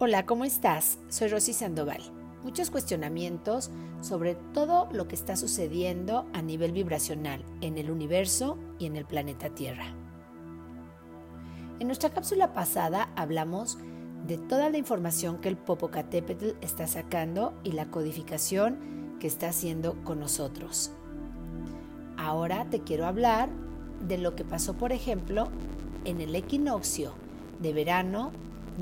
Hola, ¿cómo estás? Soy Rosy Sandoval. Muchos cuestionamientos sobre todo lo que está sucediendo a nivel vibracional en el universo y en el planeta Tierra. En nuestra cápsula pasada hablamos de toda la información que el Popocatépetl está sacando y la codificación que está haciendo con nosotros. Ahora te quiero hablar de lo que pasó, por ejemplo, en el equinoccio de verano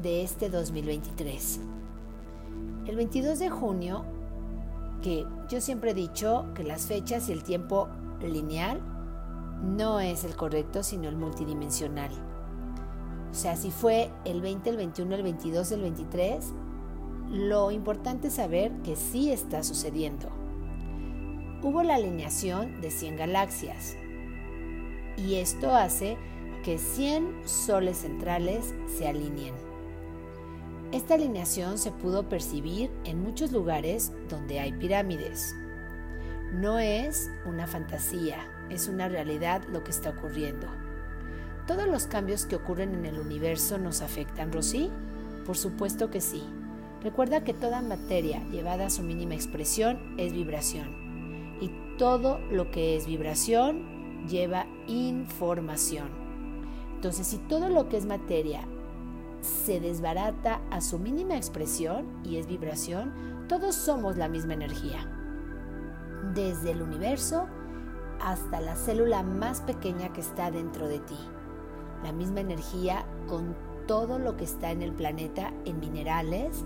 de este 2023. El 22 de junio, que yo siempre he dicho que las fechas y el tiempo lineal no es el correcto, sino el multidimensional. O sea, si fue el 20, el 21, el 22, el 23, lo importante es saber que sí está sucediendo. Hubo la alineación de 100 galaxias y esto hace que 100 soles centrales se alineen. Esta alineación se pudo percibir en muchos lugares donde hay pirámides. No es una fantasía, es una realidad lo que está ocurriendo. ¿Todos los cambios que ocurren en el universo nos afectan, Rosy? Por supuesto que sí. Recuerda que toda materia llevada a su mínima expresión es vibración. Y todo lo que es vibración lleva información. Entonces, si todo lo que es materia se desbarata a su mínima expresión y es vibración, todos somos la misma energía. Desde el universo hasta la célula más pequeña que está dentro de ti. La misma energía con todo lo que está en el planeta en minerales,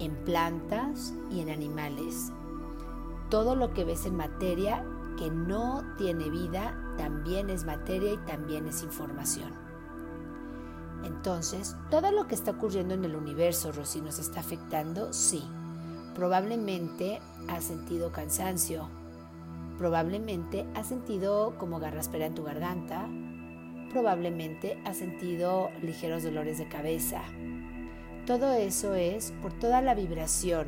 en plantas y en animales. Todo lo que ves en materia que no tiene vida también es materia y también es información. Entonces, todo lo que está ocurriendo en el universo, Rosy, nos está afectando, sí. Probablemente has sentido cansancio, probablemente has sentido como garraspera en tu garganta, probablemente has sentido ligeros dolores de cabeza. Todo eso es por toda la vibración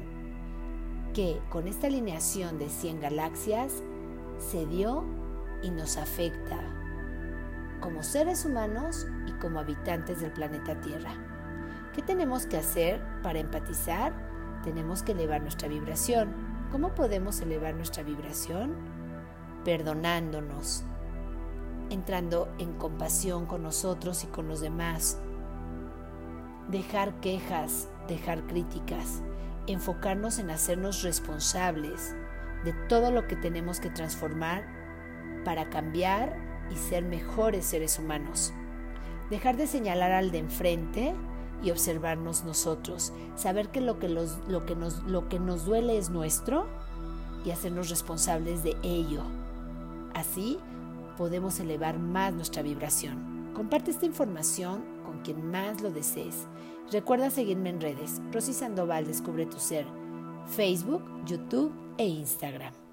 que con esta alineación de 100 galaxias se dio y nos afecta como seres humanos y como habitantes del planeta Tierra. ¿Qué tenemos que hacer para empatizar? Tenemos que elevar nuestra vibración. ¿Cómo podemos elevar nuestra vibración? Perdonándonos, entrando en compasión con nosotros y con los demás. Dejar quejas, dejar críticas, enfocarnos en hacernos responsables de todo lo que tenemos que transformar para cambiar y ser mejores seres humanos. Dejar de señalar al de enfrente y observarnos nosotros. Saber que lo que, lo que, nos, lo que nos duele es nuestro y hacernos responsables de ello. Así podemos elevar más nuestra vibración. Comparte esta información con quien más lo desees. Recuerda seguirme en redes. Rosy Sandoval Descubre tu Ser. Facebook, YouTube e Instagram.